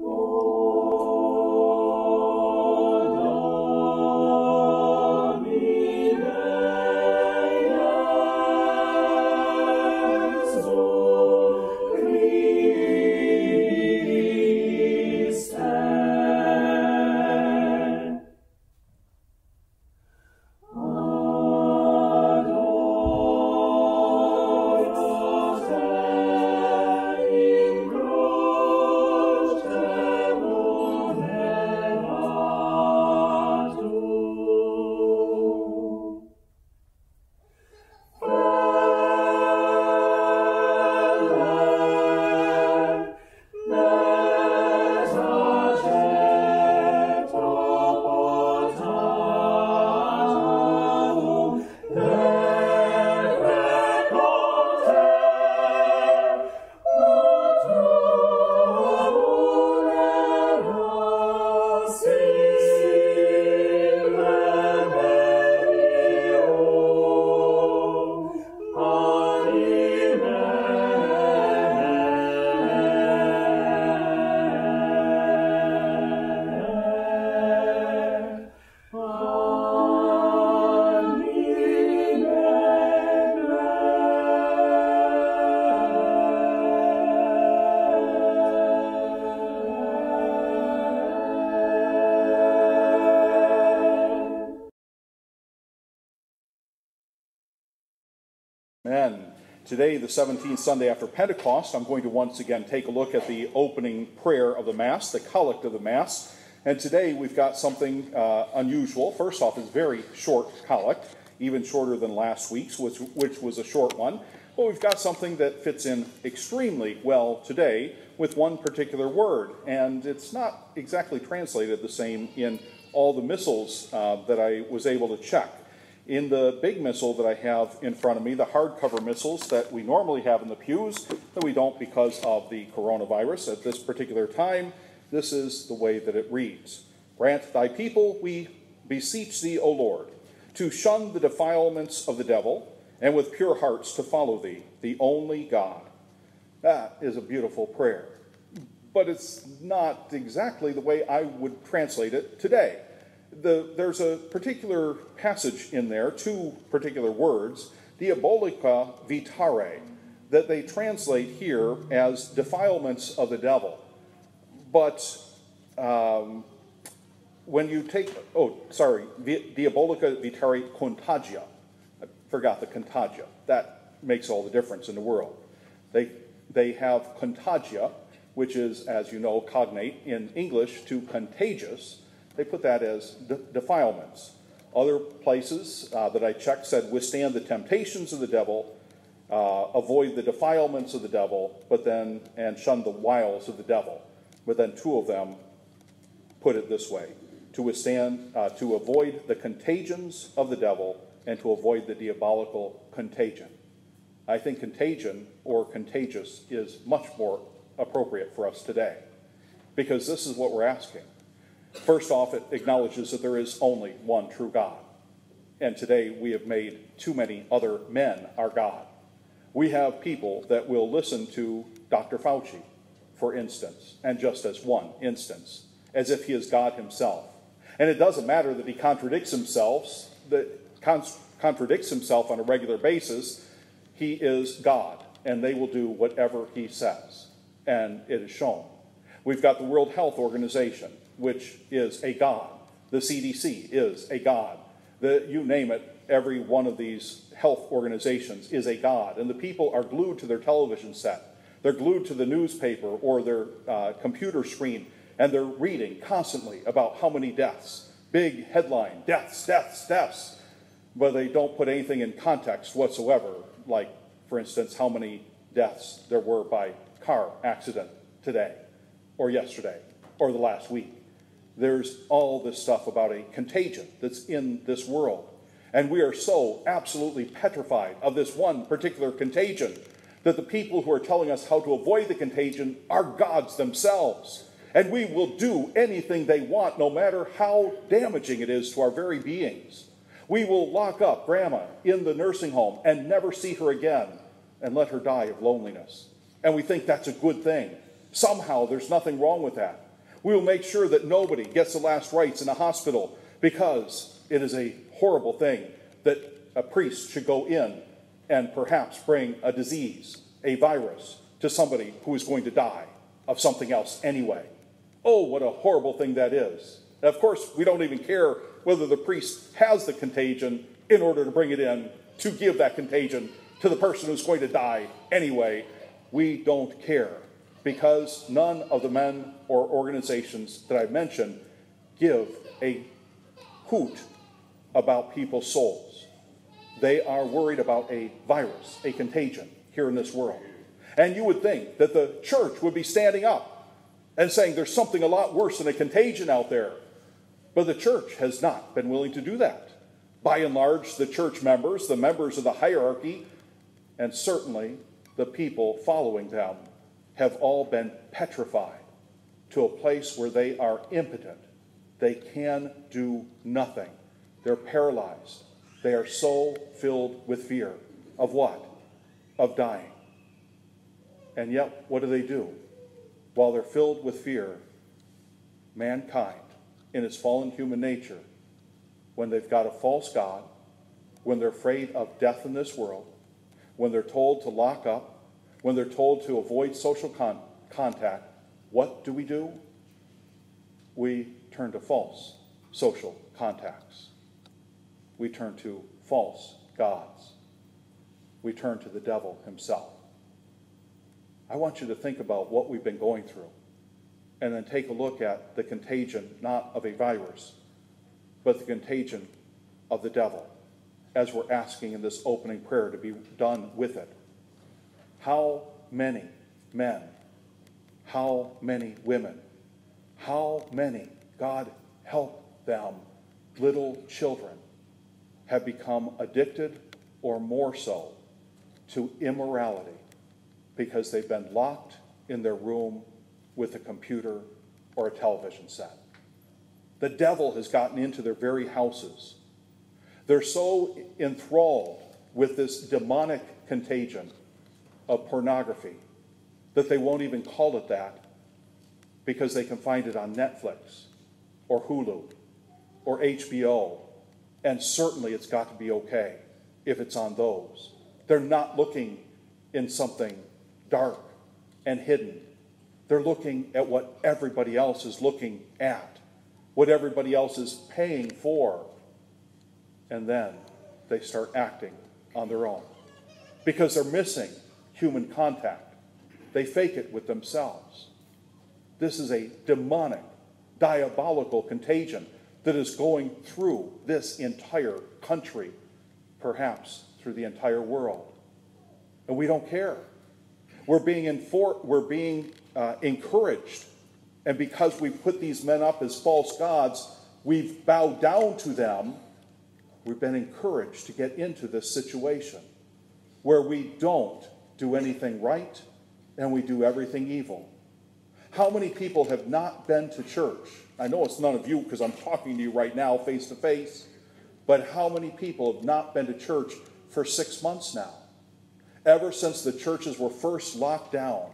Whoa. Today, the 17th Sunday after Pentecost, I'm going to once again take a look at the opening prayer of the Mass, the collect of the Mass. And today we've got something uh, unusual. First off, it's very short collect, even shorter than last week's, which, which was a short one. But we've got something that fits in extremely well today with one particular word. And it's not exactly translated the same in all the missals uh, that I was able to check. In the big missal that I have in front of me, the hardcover missals that we normally have in the pews, that we don't because of the coronavirus at this particular time, this is the way that it reads Grant thy people, we beseech thee, O Lord, to shun the defilements of the devil, and with pure hearts to follow thee, the only God. That is a beautiful prayer. But it's not exactly the way I would translate it today the, there's a particular passage in there, two particular words, diabolica vitare, that they translate here as defilements of the devil. But um, when you take, oh, sorry, diabolica vitare contagia. I forgot the contagia. That makes all the difference in the world. They, they have contagia, which is, as you know, cognate in English to contagious they put that as de- defilements. Other places uh, that I checked said withstand the temptations of the devil, uh, avoid the defilements of the devil, but then and shun the wiles of the devil. But then two of them put it this way: to withstand, uh, to avoid the contagions of the devil, and to avoid the diabolical contagion. I think contagion or contagious is much more appropriate for us today, because this is what we're asking. First off, it acknowledges that there is only one true God. And today we have made too many other men our God. We have people that will listen to Dr. Fauci, for instance, and just as one instance, as if he is God himself. And it doesn't matter that he contradicts himself, that contradicts himself on a regular basis. He is God, and they will do whatever he says. And it is shown. We've got the World Health Organization which is a God. The CDC is a God. The, you name it, every one of these health organizations is a God. And the people are glued to their television set. They're glued to the newspaper or their uh, computer screen, and they're reading constantly about how many deaths. Big headline deaths, deaths, deaths. But they don't put anything in context whatsoever, like, for instance, how many deaths there were by car accident today, or yesterday, or the last week there's all this stuff about a contagion that's in this world. And we are so absolutely petrified of this one particular contagion that the people who are telling us how to avoid the contagion are gods themselves. And we will do anything they want, no matter how damaging it is to our very beings. We will lock up grandma in the nursing home and never see her again and let her die of loneliness. And we think that's a good thing Somehow there's nothing wrong with that. We will make sure that nobody gets the last rites in a hospital because it is a horrible thing that a priest should go in and perhaps bring a disease, a virus, to somebody who is going to die of something else anyway. Oh, what a horrible thing that is. And of course, we don't even care whether the priest has the contagion in order to bring it in to give that contagion to the person who's going to die anyway. We don't care because none of the men or organizations that I mentioned give a hoot about people's souls. They are worried about a virus, a contagion here in this world. And you would think that the church would be standing up and saying there's something a lot worse than a contagion out there. But the church has not been willing to do that. By and large, the church members, the members of the hierarchy, and certainly the people following them have all been petrified to a place where they are impotent. They can do nothing. They're paralyzed. They are so filled with fear. Of what? Of dying. And yet, what do they do? While they're filled with fear, mankind, in its fallen human nature, when they've got a false God, when they're afraid of death in this world, when they're told to lock up, when they're told to avoid social con- contact, what do we do? We turn to false social contacts. We turn to false gods. We turn to the devil himself. I want you to think about what we've been going through and then take a look at the contagion, not of a virus, but the contagion of the devil, as we're asking in this opening prayer to be done with it. How many men, how many women, how many, God help them, little children, have become addicted or more so to immorality because they've been locked in their room with a computer or a television set. The devil has gotten into their very houses. They're so enthralled with this demonic contagion of pornography that they won't even call it that because they can find it on Netflix or Hulu or HBO. And certainly it's got to be okay if it's on those. They're not looking in something dark and hidden. They're looking at what everybody else is looking at, what everybody else is paying for. And then they start acting on their own because they're missing human contact. They fake it with themselves. This is a demonic, diabolical contagion that is going through this entire country, perhaps through the entire world. And we don't care. We're being, infor- we're being uh, encouraged. And because we put these men up as false gods, we've bowed down to them. We've been encouraged to get into this situation where we don't do anything right and we do everything evil. How many people have not been to church? I know it's none of you because I'm talking to you right now face to face, but how many people have not been to church for six months now? ever since the churches were first locked down.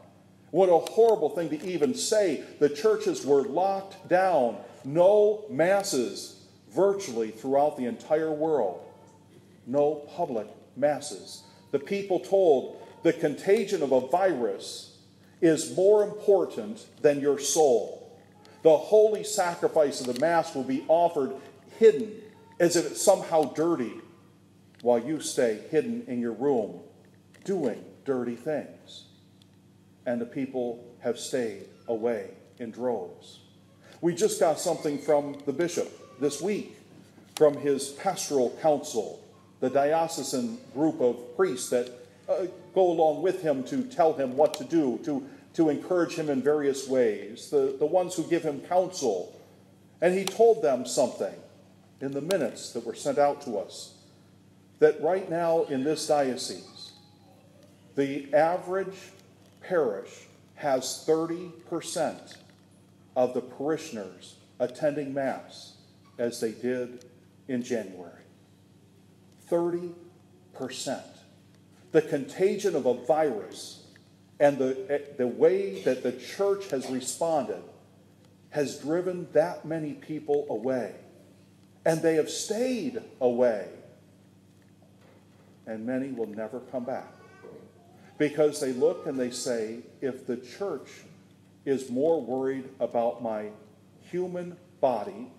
What a horrible thing to even say. The churches were locked down. No masses virtually throughout the entire world. No public masses. The people told the contagion of a virus is more important than your soul. The holy sacrifice of the Mass will be offered hidden as if it's somehow dirty while you stay hidden in your room doing dirty things. And the people have stayed away in droves. We just got something from the bishop this week from his pastoral council, the diocesan group of priests that uh, go along with him to tell him what to do, to, to encourage him in various ways, the, the ones who give him counsel. And he told them something in the minutes that were sent out to us that right now in this diocese, the average parish has 30% of the parishioners attending Mass as they did in January. 30%. The contagion of a virus And the, the way that the church has responded has driven that many people away. And they have stayed away. And many will never come back. Because they look and they say, if the church is more worried about my human body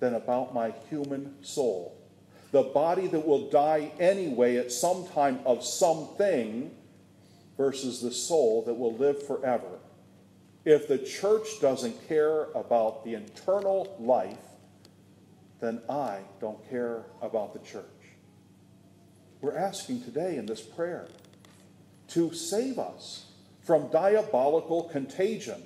than about my human soul, the body that will die anyway at some time of something versus the soul that will live forever. If the church doesn't care about the internal life, then I don't care about the church. We're asking today in this prayer to save us from diabolical contagion.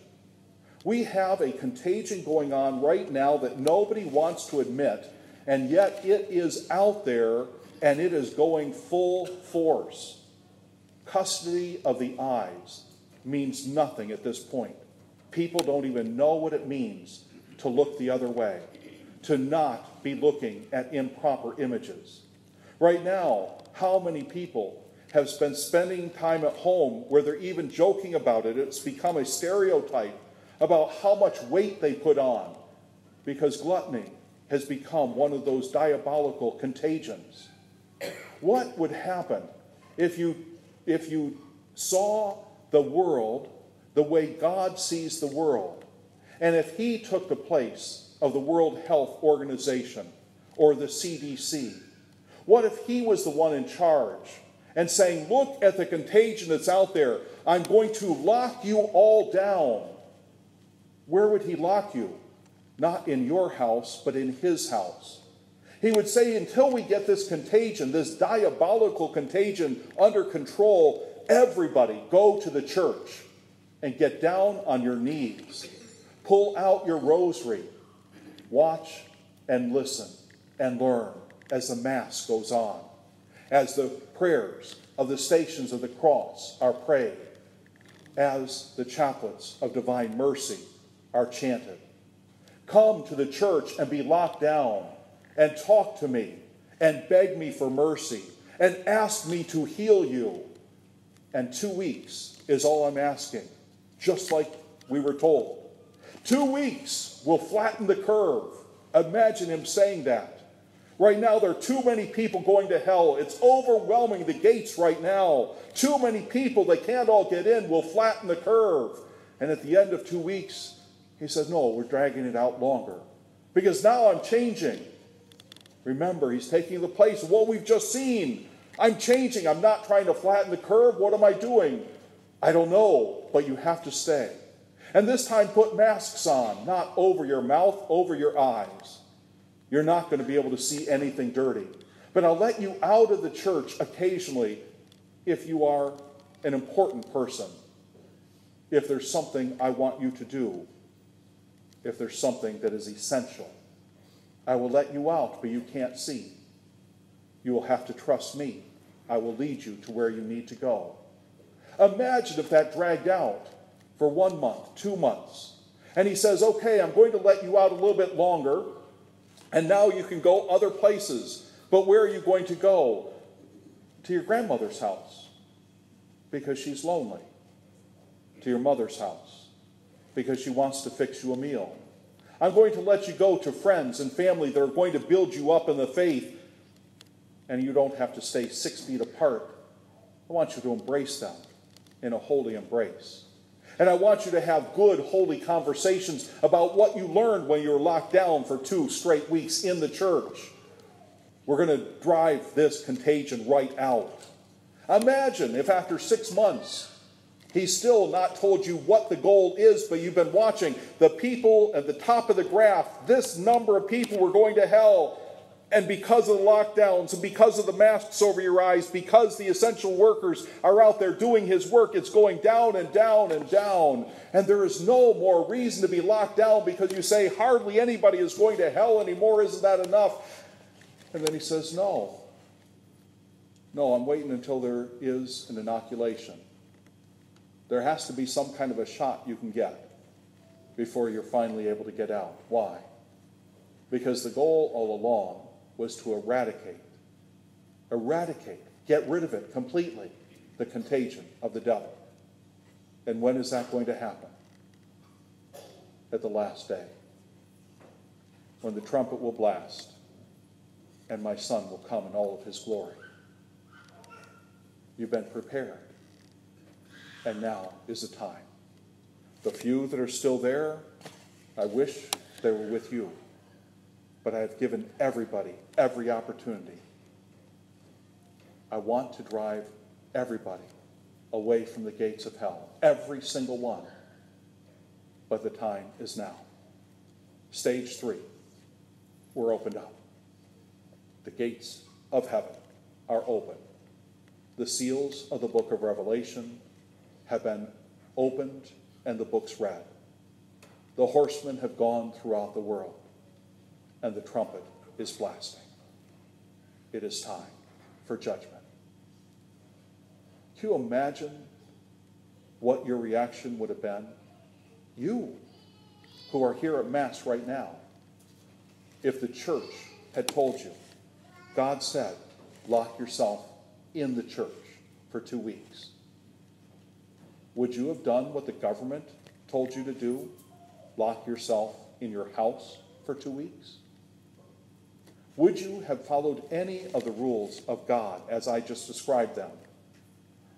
We have a contagion going on right now that nobody wants to admit and yet it is out there and it is going full force. Custody of the eyes means nothing at this point. People don't even know what it means to look the other way, to not be looking at improper images. Right now, how many people have been spending time at home where they're even joking about it? It's become a stereotype about how much weight they put on because gluttony has become one of those diabolical contagions. What would happen if you, if you saw the world the way God sees the world, and if He took the place of the World Health Organization or the CDC? What if He was the one in charge and saying, Look at the contagion that's out there. I'm going to lock you all down. Where would He lock you? Not in your house, but in his house. He would say, until we get this contagion, this diabolical contagion under control, everybody go to the church and get down on your knees. Pull out your rosary. Watch and listen and learn as the Mass goes on, as the prayers of the stations of the cross are prayed, as the chaplets of divine mercy are chanted come to the church and be locked down and talk to me and beg me for mercy and ask me to heal you. And two weeks is all I'm asking, just like we were told. Two weeks will flatten the curve. Imagine him saying that. Right now, there are too many people going to hell. It's overwhelming the gates right now. Too many people, they can't all get in, will flatten the curve. And at the end of two weeks, he says, No, we're dragging it out longer. Because now I'm changing. Remember, he's taking the place of what we've just seen. I'm changing. I'm not trying to flatten the curve. What am I doing? I don't know, but you have to stay. And this time, put masks on, not over your mouth, over your eyes. You're not going to be able to see anything dirty. But I'll let you out of the church occasionally if you are an important person, if there's something I want you to do if there's something that is essential. I will let you out, but you can't see. You will have to trust me. I will lead you to where you need to go. Imagine if that dragged out for one month, two months. And he says, Okay, I'm going to let you out a little bit longer, and now you can go other places. But where are you going to go? To your grandmother's house because she's lonely. To your mother's house because she wants to fix you a meal. I'm going to let you go to friends and family that are going to build you up in the faith, and you don't have to stay six feet apart. I want you to embrace them in a holy embrace. And I want you to have good, holy conversations about what you learned when you were locked down for two straight weeks in the church. We're going to drive this contagion right out. Imagine if after six months He's still not told you what the goal is, but you've been watching the people at the top of the graph. This number of people were going to hell. And because of the lockdowns and because of the masks over your eyes, because the essential workers are out there doing his work, it's going down and down and down. And there is no more reason to be locked down because you say hardly anybody is going to hell anymore. Isn't that enough? And then he says, No. No, I'm waiting until there is an inoculation there has to be some kind of a shot you can get before you're finally able to get out. Why? Because the goal all along was to eradicate, eradicate, get rid of it completely, the contagion of the devil. And when is that going to happen? At the last day, when the trumpet will blast and my son will come in all of his glory. You've been prepared, and now is the time. The few that are still there, I wish they were with you, but I have given everybody every opportunity. I want to drive everybody away from the gates of hell, every single one. But the time is now. Stage three, we're opened up. The gates of heaven are open. The seals of the book of Revelation have been opened and the books read. The horsemen have gone throughout the world, and the trumpet is blasting. It is time for judgment. Can you imagine what your reaction would have been? You, who are here at Mass right now, if the church had told you, God said, lock yourself in the church for two weeks. Would you have done what the government told you to do? Lock yourself in your house for two weeks? Would you have followed any of the rules of God as I just described them?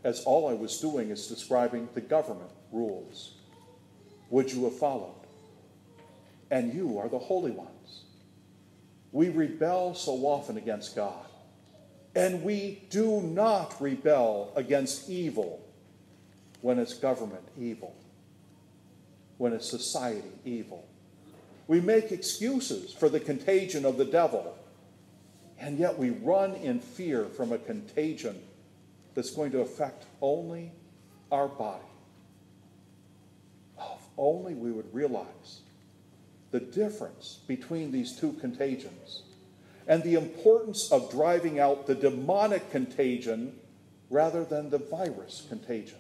As all I was doing is describing the government rules. Would you have followed? And you are the holy ones. We rebel so often against God. And we do not rebel against evil when it's government evil, when it's society evil. We make excuses for the contagion of the devil, and yet we run in fear from a contagion that's going to affect only our body. Oh, if only we would realize the difference between these two contagions and the importance of driving out the demonic contagion rather than the virus contagion.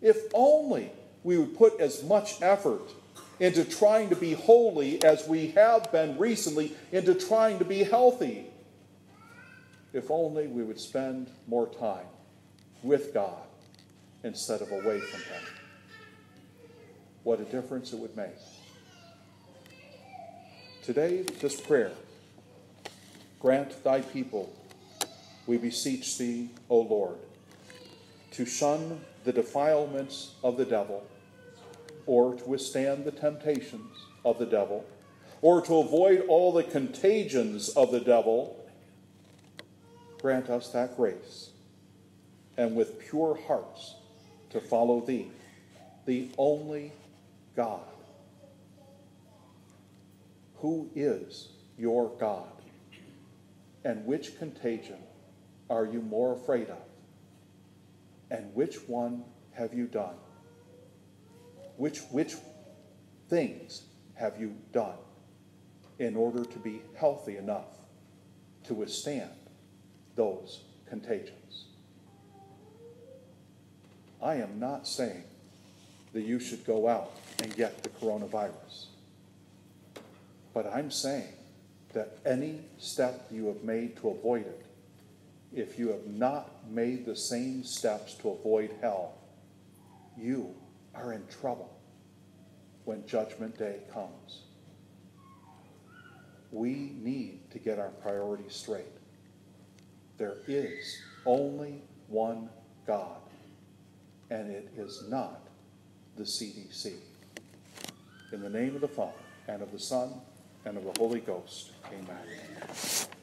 If only we would put as much effort into trying to be holy as we have been recently into trying to be healthy. If only we would spend more time with God instead of away from Him. What a difference it would make. Today, this prayer grant thy people, we beseech thee, O Lord, to shun the defilements of the devil, or to withstand the temptations of the devil, or to avoid all the contagions of the devil. Grant us that grace, and with pure hearts to follow thee, the only God who is your God? And which contagion are you more afraid of? And which one have you done? Which, which things have you done in order to be healthy enough to withstand those contagions? I am not saying that you should go out and get the coronavirus. But I'm saying that any step you have made to avoid it, if you have not made the same steps to avoid hell, you are in trouble when Judgment Day comes. We need to get our priorities straight. There is only one God, and it is not the CDC. In the name of the Father, and of the Son, and of the Holy Ghost. Amen.